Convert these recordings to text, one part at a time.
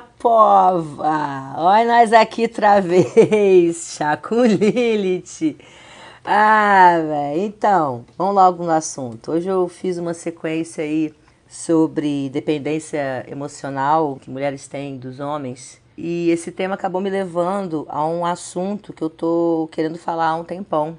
pova! Olha nós aqui outra vez, chá com Lilith. Ah, velho. Então, vamos logo no assunto. Hoje eu fiz uma sequência aí sobre dependência emocional que mulheres têm dos homens. E esse tema acabou me levando a um assunto que eu tô querendo falar há um tempão,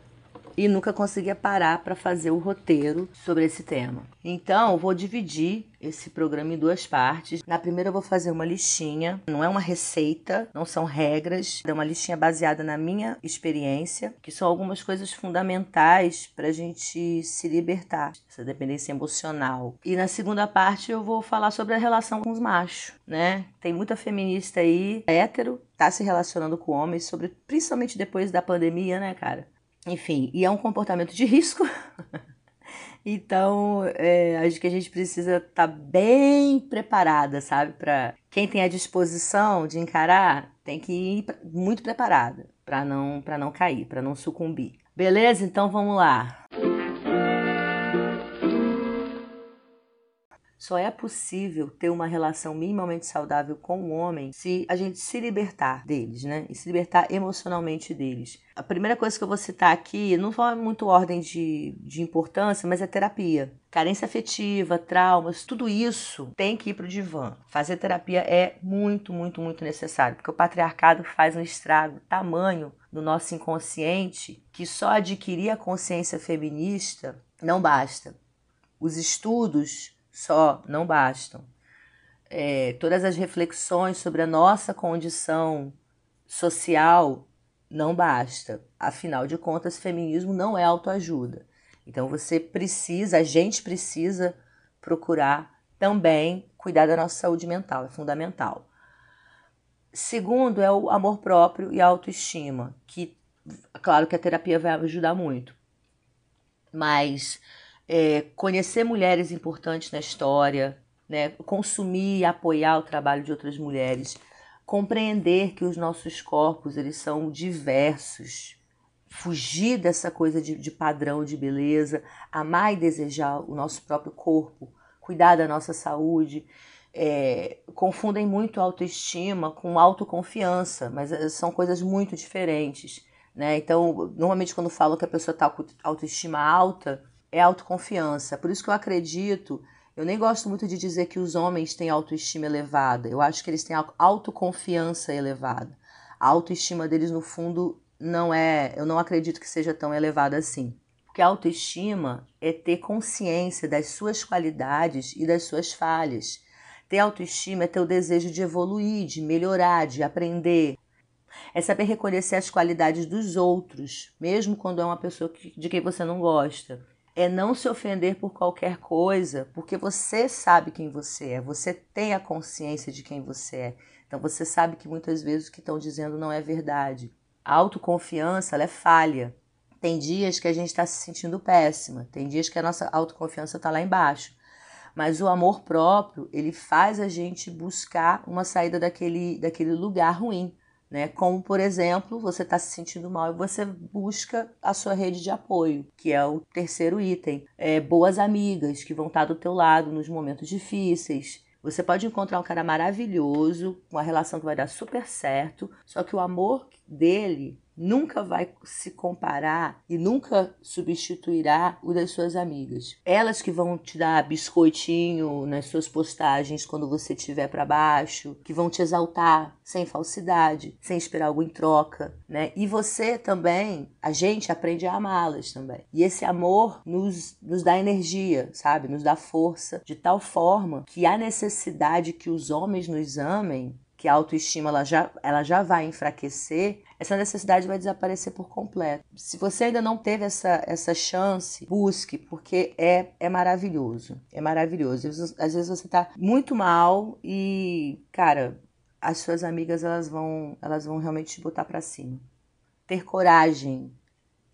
e nunca conseguia parar para fazer o roteiro sobre esse tema. Então, vou dividir esse programa em duas partes. Na primeira, eu vou fazer uma listinha, não é uma receita, não são regras, é uma listinha baseada na minha experiência, que são algumas coisas fundamentais para a gente se libertar dessa dependência emocional. E na segunda parte, eu vou falar sobre a relação com os machos, né? Tem muita feminista aí, hétero, tá se relacionando com homens, sobre, principalmente depois da pandemia, né, cara? Enfim, e é um comportamento de risco. então, é, acho que a gente precisa estar tá bem preparada, sabe? Para quem tem a disposição de encarar, tem que ir muito preparada para não para não cair, para não sucumbir. Beleza? Então vamos lá. Só é possível ter uma relação minimamente saudável com o homem se a gente se libertar deles, né? E se libertar emocionalmente deles. A primeira coisa que eu vou citar aqui, não foi muito ordem de, de importância, mas é terapia. Carência afetiva, traumas, tudo isso tem que ir para o divã. Fazer terapia é muito, muito, muito necessário, porque o patriarcado faz um estrago tamanho no nosso inconsciente que só adquirir a consciência feminista não basta. Os estudos só não bastam. É, todas as reflexões sobre a nossa condição social não basta. Afinal de contas, feminismo não é autoajuda. Então você precisa, a gente precisa procurar também cuidar da nossa saúde mental, é fundamental. Segundo é o amor próprio e a autoestima, que claro que a terapia vai ajudar muito. Mas é, conhecer mulheres importantes na história, né, consumir e apoiar o trabalho de outras mulheres, compreender que os nossos corpos eles são diversos, fugir dessa coisa de, de padrão de beleza, amar e desejar o nosso próprio corpo, cuidar da nossa saúde. É, confundem muito autoestima com autoconfiança, mas é, são coisas muito diferentes. Né? Então, normalmente, quando falo que a pessoa está com autoestima alta, é autoconfiança. Por isso que eu acredito, eu nem gosto muito de dizer que os homens têm autoestima elevada. Eu acho que eles têm autoconfiança elevada. A autoestima deles, no fundo, não é. Eu não acredito que seja tão elevada assim. Porque autoestima é ter consciência das suas qualidades e das suas falhas. Ter autoestima é ter o desejo de evoluir, de melhorar, de aprender. É saber reconhecer as qualidades dos outros, mesmo quando é uma pessoa de quem você não gosta é não se ofender por qualquer coisa, porque você sabe quem você é, você tem a consciência de quem você é. Então você sabe que muitas vezes o que estão dizendo não é verdade. A autoconfiança ela é falha. Tem dias que a gente está se sentindo péssima, tem dias que a nossa autoconfiança está lá embaixo. Mas o amor próprio, ele faz a gente buscar uma saída daquele, daquele lugar ruim. Né? Como, por exemplo, você está se sentindo mal e você busca a sua rede de apoio, que é o terceiro item. É, boas amigas que vão estar tá do teu lado nos momentos difíceis. Você pode encontrar um cara maravilhoso, uma relação que vai dar super certo, só que o amor dele nunca vai se comparar e nunca substituirá o das suas amigas. Elas que vão te dar biscoitinho nas suas postagens quando você estiver para baixo, que vão te exaltar sem falsidade, sem esperar algo em troca, né? E você também, a gente aprende a amá-las também. E esse amor nos, nos dá energia, sabe? Nos dá força, de tal forma que a necessidade que os homens nos amem que a autoestima ela já, ela já vai enfraquecer, essa necessidade vai desaparecer por completo. Se você ainda não teve essa, essa chance, busque, porque é, é maravilhoso. É maravilhoso. Às vezes você tá muito mal e, cara, as suas amigas elas vão, elas vão realmente te botar para cima. Ter coragem.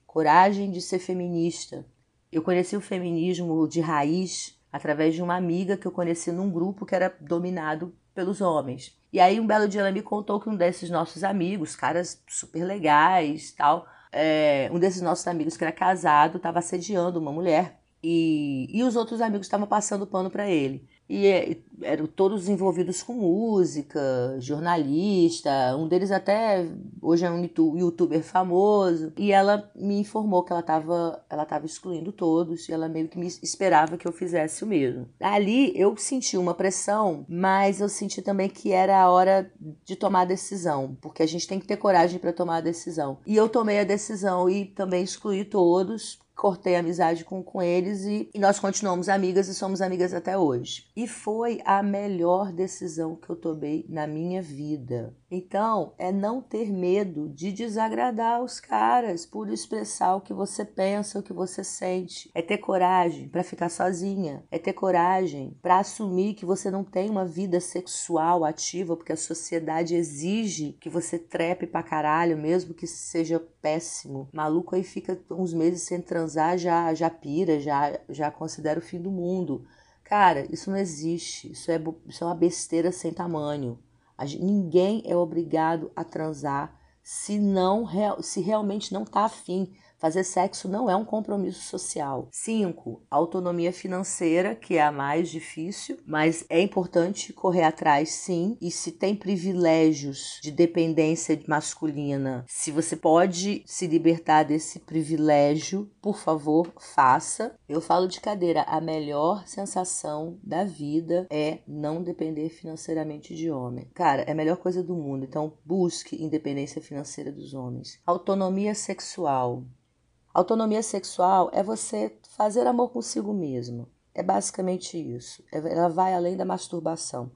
Coragem de ser feminista. Eu conheci o feminismo de raiz através de uma amiga que eu conheci num grupo que era dominado pelos homens. E aí um belo dia ela me contou que um desses nossos amigos, caras super legais tal, é, um desses nossos amigos que era casado estava assediando uma mulher e, e os outros amigos estavam passando pano para ele. E eram todos envolvidos com música, jornalista, um deles até hoje é um youtuber famoso, e ela me informou que ela estava ela tava excluindo todos, e ela meio que me esperava que eu fizesse o mesmo. Ali eu senti uma pressão, mas eu senti também que era a hora de tomar a decisão, porque a gente tem que ter coragem para tomar a decisão. E eu tomei a decisão e também excluí todos, cortei amizade com, com eles e, e, nós continuamos amigas e somos amigas até hoje. E foi a melhor decisão que eu tomei na minha vida. Então, é não ter medo de desagradar os caras por expressar o que você pensa, o que você sente. É ter coragem para ficar sozinha. É ter coragem para assumir que você não tem uma vida sexual ativa, porque a sociedade exige que você trepe pra caralho, mesmo que seja péssimo. Maluco aí fica uns meses sem transar, já, já pira, já, já considera o fim do mundo. Cara, isso não existe. Isso é, isso é uma besteira sem tamanho. Ninguém é obrigado a transar se não se realmente não está afim. Fazer sexo não é um compromisso social. 5. Autonomia financeira, que é a mais difícil, mas é importante correr atrás sim. E se tem privilégios de dependência masculina, se você pode se libertar desse privilégio, por favor, faça. Eu falo de cadeira, a melhor sensação da vida é não depender financeiramente de homem. Cara, é a melhor coisa do mundo. Então, busque independência financeira dos homens. Autonomia sexual. Autonomia sexual é você fazer amor consigo mesmo. É basicamente isso. É, ela vai além da masturbação.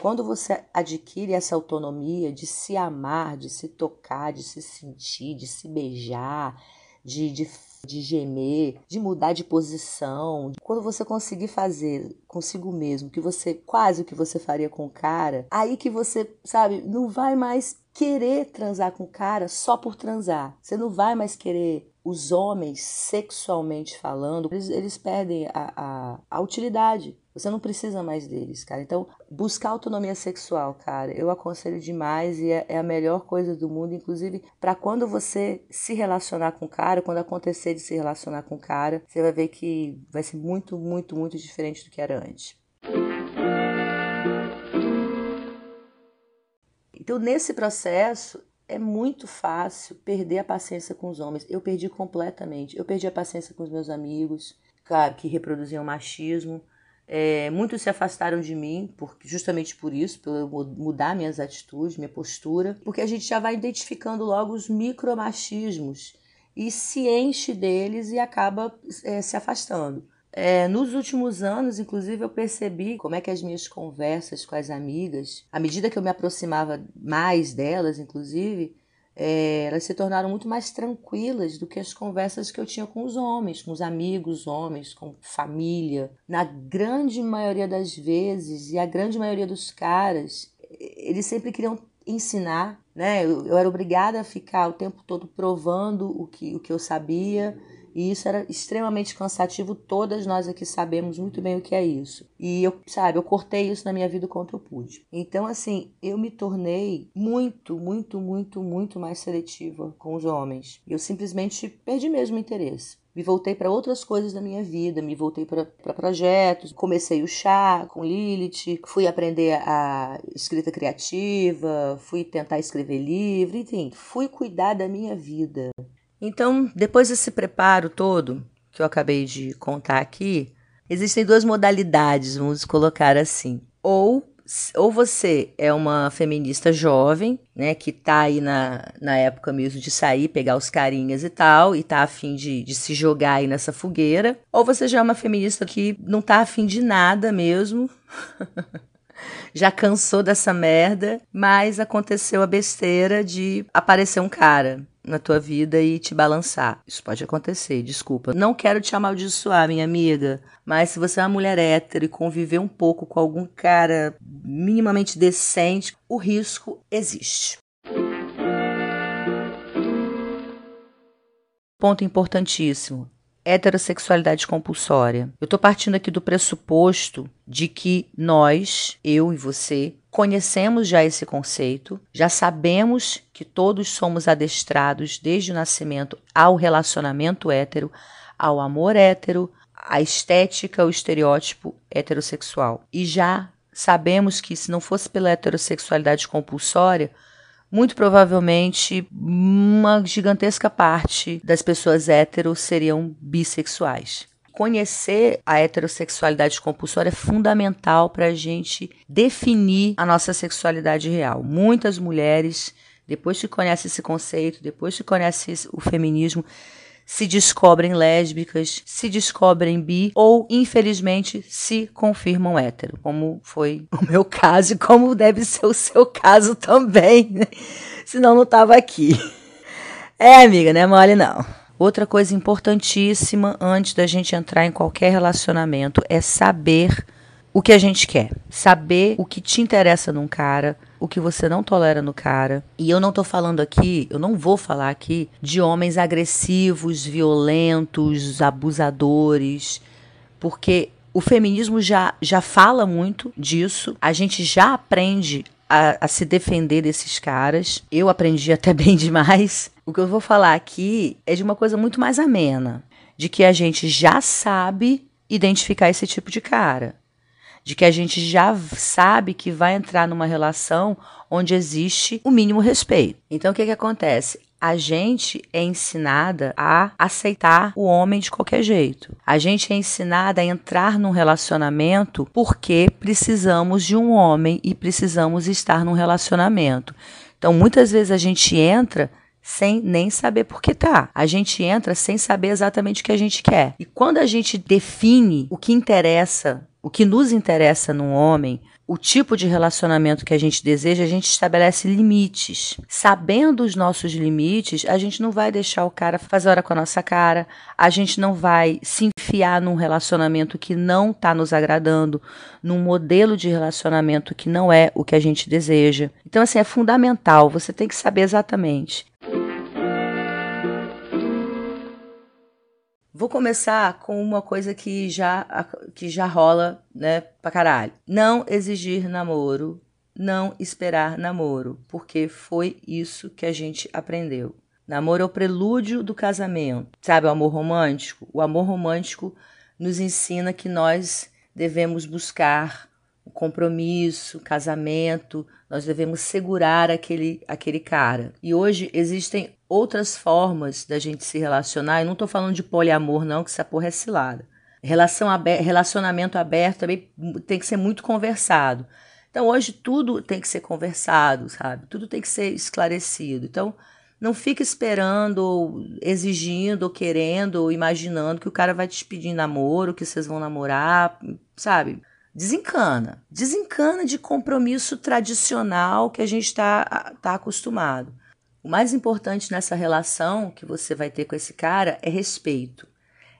Quando você adquire essa autonomia de se amar, de se tocar, de se sentir, de se beijar, de, de, de gemer, de mudar de posição, quando você conseguir fazer consigo mesmo que você quase o que você faria com o cara, aí que você, sabe, não vai mais querer transar com o cara só por transar. Você não vai mais querer os homens, sexualmente falando, eles, eles perdem a, a, a, utilidade. Você não precisa mais deles, cara. Então, buscar autonomia sexual, cara, eu aconselho demais e é, é a melhor coisa do mundo, inclusive para quando você se relacionar com o cara, quando acontecer de se relacionar com o cara, você vai ver que vai ser muito, muito, muito diferente do que era antes. Então, nesse processo, é muito fácil perder a paciência com os homens. Eu perdi completamente. Eu perdi a paciência com os meus amigos, claro, que reproduziam machismo. É, muitos se afastaram de mim, por, justamente por isso, por eu mudar minhas atitudes, minha postura, porque a gente já vai identificando logo os micromachismos e se enche deles e acaba é, se afastando. É, nos últimos anos, inclusive, eu percebi como é que as minhas conversas com as amigas, à medida que eu me aproximava mais delas, inclusive, é, elas se tornaram muito mais tranquilas do que as conversas que eu tinha com os homens, com os amigos homens, com família. Na grande maioria das vezes, e a grande maioria dos caras, eles sempre queriam ensinar, né? Eu, eu era obrigada a ficar o tempo todo provando o que, o que eu sabia e isso era extremamente cansativo, todas nós aqui sabemos muito bem o que é isso. E eu, sabe, eu cortei isso na minha vida quanto eu pude. Então, assim, eu me tornei muito, muito, muito, muito mais seletiva com os homens. Eu simplesmente perdi mesmo o interesse me voltei para outras coisas da minha vida, me voltei para projetos, comecei o chá com Lilith, fui aprender a escrita criativa, fui tentar escrever livro, enfim, fui cuidar da minha vida. Então, depois desse preparo todo que eu acabei de contar aqui, existem duas modalidades, vamos colocar assim. Ou ou você é uma feminista jovem, né, que tá aí na, na época mesmo de sair, pegar os carinhas e tal, e tá afim de, de se jogar aí nessa fogueira, ou você já é uma feminista que não tá afim de nada mesmo, já cansou dessa merda, mas aconteceu a besteira de aparecer um cara na tua vida e te balançar. Isso pode acontecer, desculpa. Não quero te amaldiçoar, minha amiga, mas se você é uma mulher hétero e conviver um pouco com algum cara minimamente decente, o risco existe. Ponto importantíssimo heterossexualidade compulsória. Eu estou partindo aqui do pressuposto de que nós, eu e você, conhecemos já esse conceito, já sabemos que todos somos adestrados desde o nascimento ao relacionamento hétero, ao amor hétero, a estética, o estereótipo heterossexual. E já sabemos que se não fosse pela heterossexualidade compulsória, muito provavelmente uma gigantesca parte das pessoas héteros seriam bissexuais. Conhecer a heterossexualidade compulsória é fundamental para a gente definir a nossa sexualidade real. Muitas mulheres, depois que conhecem esse conceito, depois que conhecem o feminismo, se descobrem lésbicas, se descobrem bi ou, infelizmente, se confirmam hétero, como foi o meu caso e como deve ser o seu caso também, né? senão não estava aqui. É, amiga, não é mole não. Outra coisa importantíssima antes da gente entrar em qualquer relacionamento é saber o que a gente quer, saber o que te interessa num cara, o que você não tolera no cara. E eu não tô falando aqui, eu não vou falar aqui de homens agressivos, violentos, abusadores, porque o feminismo já, já fala muito disso, a gente já aprende a, a, se defender desses caras. Eu aprendi até bem demais. O que eu vou falar aqui é de uma coisa muito mais amena, de que a gente já sabe identificar esse tipo de cara de que a gente já sabe que vai entrar numa relação onde existe o mínimo respeito. Então o que, que acontece? A gente é ensinada a aceitar o homem de qualquer jeito. A gente é ensinada a entrar num relacionamento porque precisamos de um homem e precisamos estar num relacionamento. Então, muitas vezes a gente entra sem nem saber por que tá. A gente entra sem saber exatamente o que a gente quer. E quando a gente define o que interessa o que nos interessa num homem, o tipo de relacionamento que a gente deseja, a gente estabelece limites. Sabendo os nossos limites, a gente não vai deixar o cara fazer hora com a nossa cara, a gente não vai se enfiar num relacionamento que não está nos agradando, num modelo de relacionamento que não é o que a gente deseja. Então, assim, é fundamental, você tem que saber exatamente Vou começar com uma coisa que já, que já rola, né, pra caralho. Não exigir namoro, não esperar namoro, porque foi isso que a gente aprendeu. Namoro é o prelúdio do casamento. Sabe o amor romântico? O amor romântico nos ensina que nós devemos buscar o compromisso, casamento, nós devemos segurar aquele, aquele cara. E hoje existem outras formas da gente se relacionar. Eu não estou falando de poliamor, não, que essa porra é cilada. Relação aberta, relacionamento aberto também tem que ser muito conversado. Então, hoje tudo tem que ser conversado, sabe? Tudo tem que ser esclarecido. Então, não fica esperando, ou exigindo, ou querendo, ou imaginando que o cara vai te pedir namoro, que vocês vão namorar, sabe? Desencana. Desencana de compromisso tradicional que a gente está tá acostumado. O mais importante nessa relação que você vai ter com esse cara é respeito.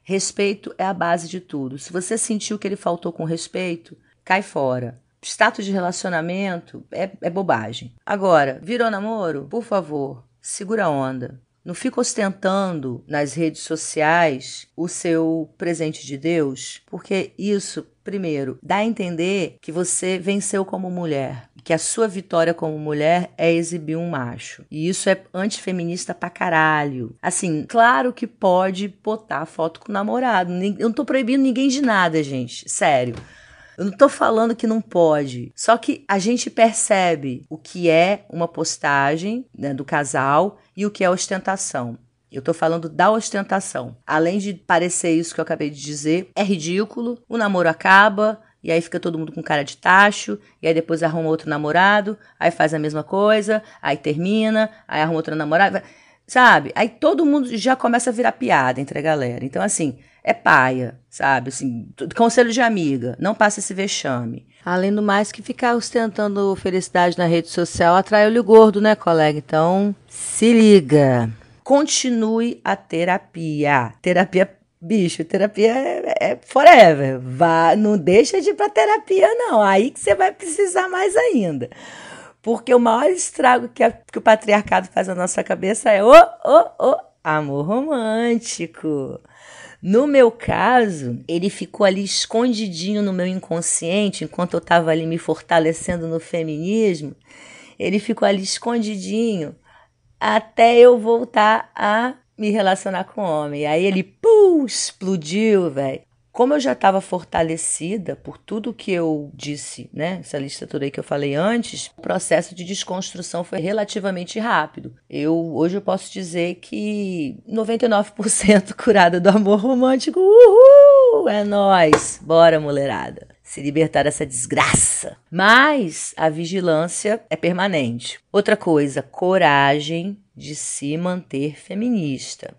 Respeito é a base de tudo. Se você sentiu que ele faltou com respeito, cai fora. Status de relacionamento é, é bobagem. Agora, virou namoro? Por favor, segura a onda. Não fica ostentando nas redes sociais o seu presente de Deus, porque isso, primeiro, dá a entender que você venceu como mulher que a sua vitória como mulher é exibir um macho. E isso é antifeminista pra caralho. Assim, claro que pode botar foto com o namorado. Eu não tô proibindo ninguém de nada, gente. Sério. Eu não tô falando que não pode. Só que a gente percebe o que é uma postagem né, do casal e o que é ostentação. Eu tô falando da ostentação. Além de parecer isso que eu acabei de dizer, é ridículo. O namoro acaba, e aí fica todo mundo com cara de tacho, e aí depois arruma outro namorado, aí faz a mesma coisa, aí termina, aí arruma outro namorado, sabe? Aí todo mundo já começa a virar piada entre a galera. Então, assim, é paia, sabe? Assim, conselho de amiga, não passa esse vexame. Além do mais que ficar ostentando felicidade na rede social atrai olho gordo, né, colega? Então, se liga. Continue a terapia. Terapia bicho, terapia é, é, forever. Vá, não deixa de ir pra terapia, não. Aí que você vai precisar mais ainda. Porque o maior estrago que, a, que o patriarcado faz na nossa cabeça é o, o, o amor romântico. No meu caso, ele ficou ali escondidinho no meu inconsciente, enquanto eu estava ali me fortalecendo no feminismo. Ele ficou ali escondidinho até eu voltar a me relacionar com homem. Aí ele, pum, explodiu, velho. Como eu já estava fortalecida por tudo que eu disse, né? Essa lista toda aí que eu falei antes, o processo de desconstrução foi relativamente rápido. Eu hoje eu posso dizer que 99% curada do amor romântico. Uhul! É nós. Bora, mulherada. Se libertar dessa desgraça. Mas a vigilância é permanente. Outra coisa, coragem de se manter feminista.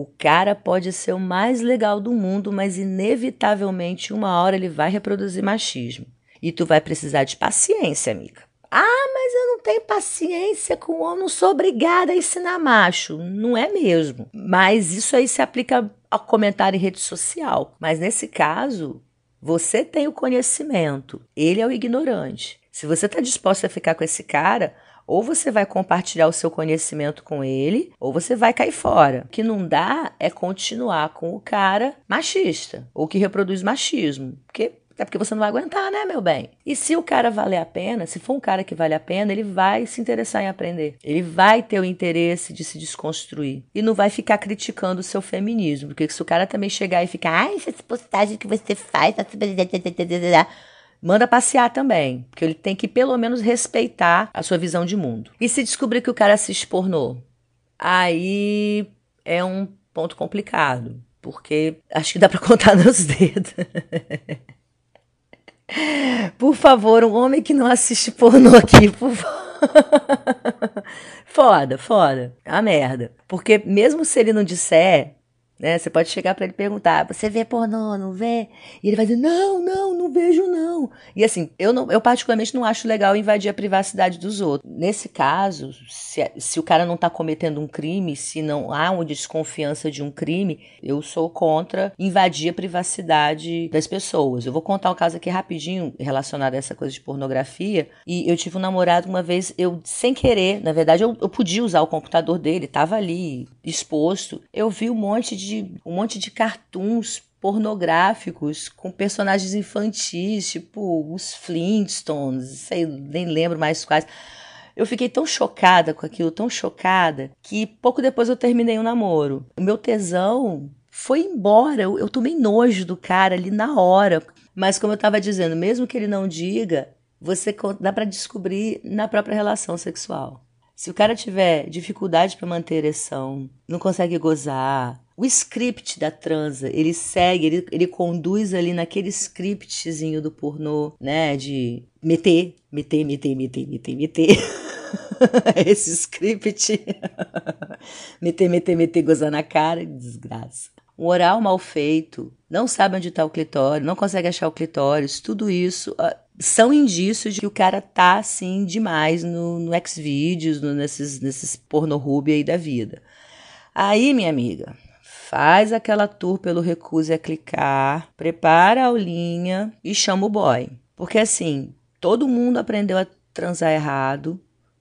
O cara pode ser o mais legal do mundo, mas inevitavelmente uma hora ele vai reproduzir machismo. E tu vai precisar de paciência, amiga. Ah, mas eu não tenho paciência com homem, não sou obrigada a ensinar macho. Não é mesmo. Mas isso aí se aplica ao comentário em rede social. Mas nesse caso, você tem o conhecimento, ele é o ignorante. Se você está disposto a ficar com esse cara, ou você vai compartilhar o seu conhecimento com ele, ou você vai cair fora. O que não dá é continuar com o cara machista, ou que reproduz machismo. Porque é porque você não vai aguentar, né, meu bem? E se o cara valer a pena, se for um cara que vale a pena, ele vai se interessar em aprender. Ele vai ter o interesse de se desconstruir. E não vai ficar criticando o seu feminismo. Porque se o cara também chegar e ficar, ai, essa postagem que você faz, tá manda passear também, porque ele tem que pelo menos respeitar a sua visão de mundo. E se descobrir que o cara se expornou, aí é um ponto complicado, porque acho que dá para contar nos dedos. por favor, um homem que não assiste pornô aqui, por favor. foda, foda. É a merda. Porque mesmo se ele não disser, né? Você pode chegar para ele perguntar: você vê pornô, não vê? E ele vai dizer: não, não, não vejo não. E assim, eu, não, eu particularmente não acho legal invadir a privacidade dos outros. Nesse caso, se, se o cara não está cometendo um crime, se não há uma desconfiança de um crime, eu sou contra invadir a privacidade das pessoas. Eu vou contar um caso aqui rapidinho relacionado a essa coisa de pornografia. E eu tive um namorado uma vez, eu sem querer, na verdade, eu, eu podia usar o computador dele, estava ali exposto. Eu vi um monte de de um monte de cartoons pornográficos com personagens infantis, tipo os Flintstones, sei, nem lembro mais quais. Eu fiquei tão chocada com aquilo, tão chocada, que pouco depois eu terminei o um namoro. O meu tesão foi embora, eu, eu tomei nojo do cara ali na hora. Mas como eu estava dizendo, mesmo que ele não diga, você dá para descobrir na própria relação sexual. Se o cara tiver dificuldade para manter ereção, não consegue gozar, o script da transa, ele segue, ele, ele conduz ali naquele scriptzinho do pornô, né? De meter, meter, meter, meter, meter, meter. Esse script. meter, meter, meter, gozar na cara, desgraça. Um oral mal feito, não sabe onde está o clitóris, não consegue achar o clitóris, tudo isso uh, são indícios de que o cara tá assim demais no, no Xvideos, no, nesses, nesses porno aí da vida. Aí, minha amiga, faz aquela tour pelo Recuse a clicar, prepara a aulinha e chama o boy. Porque assim, todo mundo aprendeu a transar errado,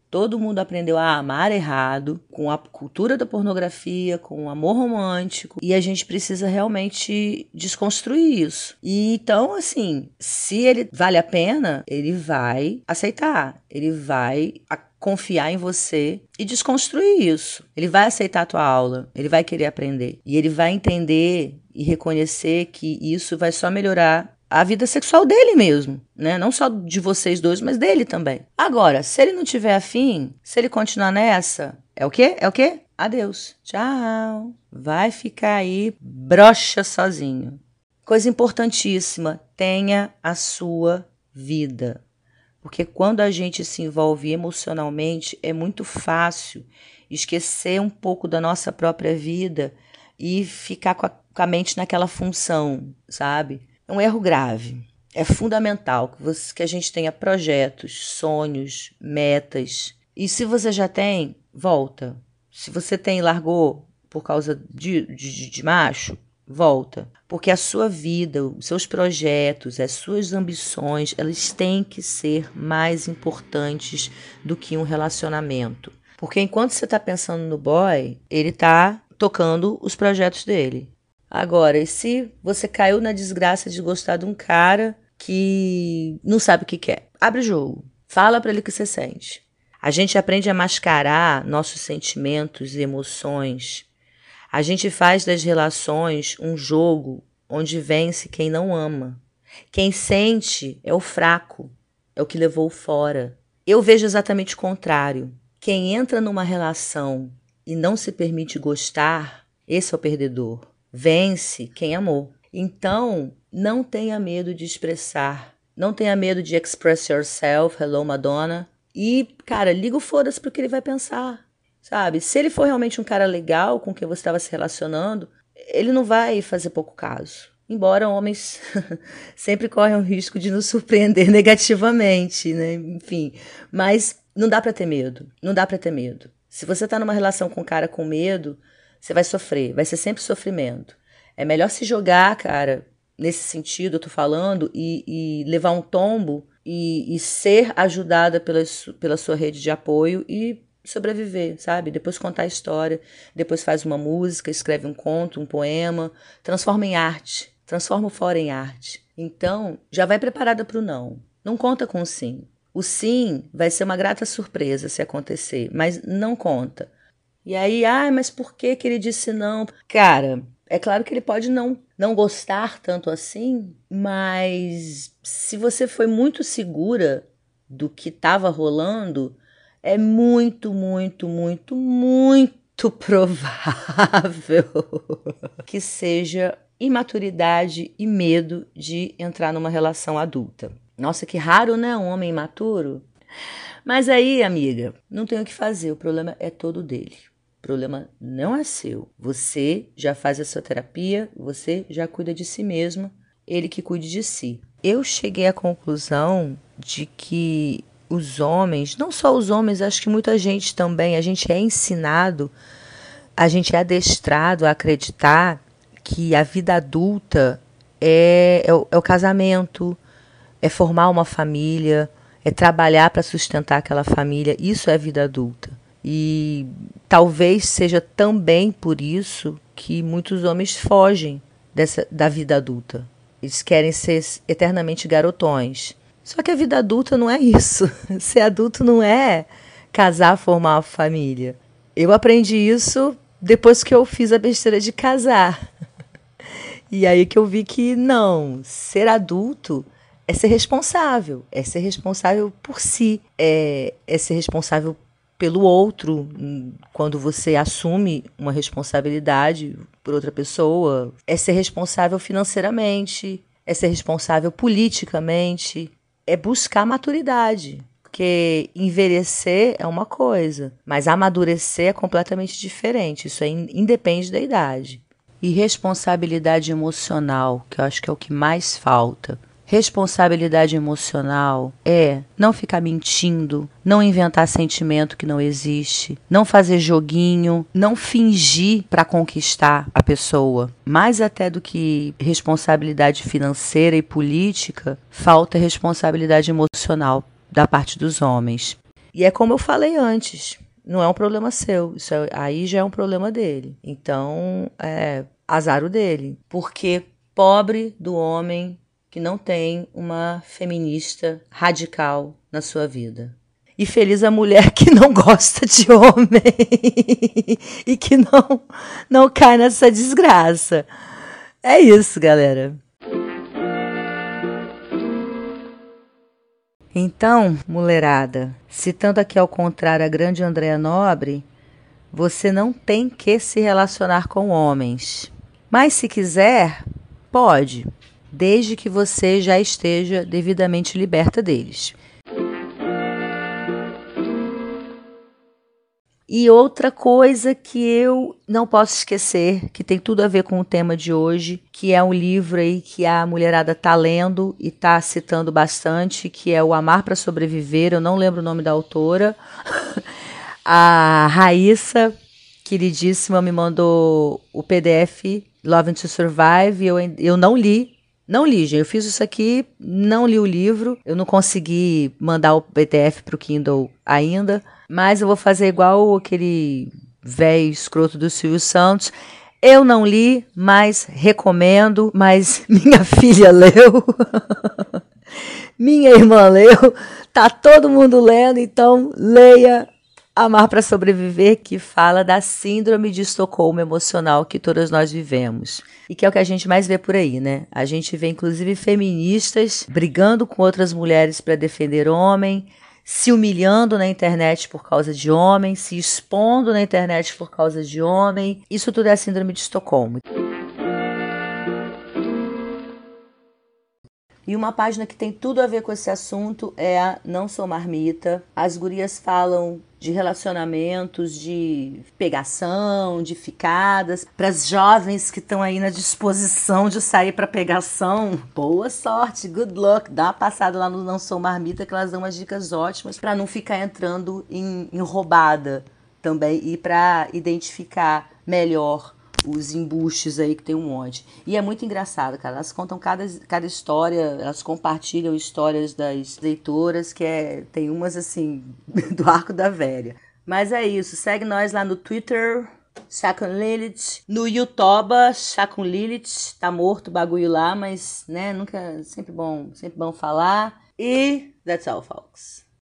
todo mundo aprendeu a amar errado, com a cultura da pornografia, com o amor romântico, e a gente precisa realmente desconstruir isso. E então, assim, se ele vale a pena, ele vai aceitar, ele vai confiar em você e desconstruir isso. Ele vai aceitar a tua aula, ele vai querer aprender e ele vai entender e reconhecer que isso vai só melhorar a vida sexual dele mesmo, né? Não só de vocês dois, mas dele também. Agora, se ele não tiver afim, se ele continuar nessa, é o quê? É o quê? Adeus. Tchau. Vai ficar aí brocha sozinho. Coisa importantíssima, tenha a sua vida. Porque quando a gente se envolve emocionalmente, é muito fácil esquecer um pouco da nossa própria vida e ficar com a, com a mente naquela função, sabe? É um erro grave. É fundamental que, você, que a gente tenha projetos, sonhos, metas. E se você já tem, volta. Se você tem largou por causa de, de, de macho, volta. Porque a sua vida, os seus projetos, as suas ambições, elas têm que ser mais importantes do que um relacionamento. Porque enquanto você está pensando no boy, ele está tocando os projetos dele. Agora, e se você caiu na desgraça de gostar de um cara que não sabe o que quer? Abre o jogo. Fala para ele o que você sente. A gente aprende a mascarar nossos sentimentos e emoções a gente faz das relações um jogo onde vence quem não ama. Quem sente é o fraco, é o que levou fora. Eu vejo exatamente o contrário. Quem entra numa relação e não se permite gostar, esse é o perdedor. Vence quem amou. Então, não tenha medo de expressar. Não tenha medo de express yourself, hello Madonna. E, cara, liga o foda-se pro que ele vai pensar. Sabe? Se ele for realmente um cara legal com quem você estava se relacionando, ele não vai fazer pouco caso. Embora homens sempre correm o risco de nos surpreender negativamente, né? Enfim, mas não dá para ter medo. Não dá para ter medo. Se você tá numa relação com um cara com medo, você vai sofrer, vai ser sempre sofrimento. É melhor se jogar, cara, nesse sentido, eu tô falando, e, e levar um tombo e, e, ser ajudada pela, pela sua rede de apoio e sobreviver, sabe? Depois contar a história, depois faz uma música, escreve um conto, um poema, transforma em arte, transforma o fora em arte. Então, já vai preparada para o não. Não conta com o sim. O sim vai ser uma grata surpresa se acontecer, mas não conta. E aí, ah, mas por que, que ele disse não? Cara, é claro que ele pode não, não gostar tanto assim, mas se você foi muito segura do que estava rolando, é muito, muito, muito, muito provável que seja imaturidade e medo de entrar numa relação adulta. Nossa, que raro, né? Um homem imaturo. Mas aí, amiga, não tem o que fazer, o problema é todo dele. O problema não é seu. Você já faz a sua terapia, você já cuida de si mesmo, ele que cuide de si. Eu cheguei à conclusão de que os homens, não só os homens, acho que muita gente também, a gente é ensinado, a gente é adestrado a acreditar que a vida adulta é, é, o, é o casamento, é formar uma família, é trabalhar para sustentar aquela família. Isso é vida adulta. E talvez seja também por isso que muitos homens fogem dessa, da vida adulta. Eles querem ser eternamente garotões. Só que a vida adulta não é isso. Ser adulto não é casar, formar uma família. Eu aprendi isso depois que eu fiz a besteira de casar. E aí que eu vi que não, ser adulto é ser responsável, é ser responsável por si, é, é ser responsável pelo outro quando você assume uma responsabilidade por outra pessoa, é ser responsável financeiramente, é ser responsável politicamente, é buscar maturidade. Porque envelhecer é uma coisa, mas amadurecer é completamente diferente. Isso aí independe da idade. E responsabilidade emocional, que eu acho que é o que mais falta. Responsabilidade emocional é não ficar mentindo, não inventar sentimento que não existe, não fazer joguinho, não fingir para conquistar a pessoa. Mais até do que responsabilidade financeira e política, falta responsabilidade emocional da parte dos homens. E é como eu falei antes, não é um problema seu, isso é, aí já é um problema dele. Então, é azar o dele, porque pobre do homem que não tem uma feminista radical na sua vida. E feliz a mulher que não gosta de homem e que não, não cai nessa desgraça. É isso, galera. Então, mulherada, citando aqui ao contrário a grande Andréa Nobre, você não tem que se relacionar com homens. Mas se quiser, pode desde que você já esteja devidamente liberta deles. E outra coisa que eu não posso esquecer, que tem tudo a ver com o tema de hoje, que é um livro aí que a mulherada tá lendo e tá citando bastante, que é o Amar para Sobreviver. Eu não lembro o nome da autora. a Raíssa, queridíssima, me mandou o PDF Love to Survive. Eu, eu não li, não li, gente. Eu fiz isso aqui, não li o livro. Eu não consegui mandar o PDF para o Kindle ainda. Mas eu vou fazer igual aquele velho escroto do Silvio Santos. Eu não li, mas recomendo. Mas minha filha leu. minha irmã leu. Tá todo mundo lendo, então leia Amar para Sobreviver, que fala da síndrome de Estocolmo emocional que todas nós vivemos. E que é o que a gente mais vê por aí, né? A gente vê, inclusive, feministas brigando com outras mulheres para defender homem, se humilhando na internet por causa de homem, se expondo na internet por causa de homem. Isso tudo é a síndrome de Estocolmo. E uma página que tem tudo a ver com esse assunto é a Não Sou Marmita. As gurias falam de relacionamentos, de pegação, de ficadas. Para as jovens que estão aí na disposição de sair para pegação, boa sorte, good luck. Dá uma passada lá no Não Sou Marmita que elas dão umas dicas ótimas para não ficar entrando em, em roubada também e para identificar melhor os embustes aí que tem um monte. E é muito engraçado, cara. Elas contam cada, cada história, elas compartilham histórias das leitoras, que é, tem umas assim, do arco da velha. Mas é isso, segue nós lá no Twitter, Chacon Lilith, no YouTube, Chacon Lilith, tá morto o bagulho lá, mas, né, nunca, sempre bom, sempre bom falar. E that's all, folks.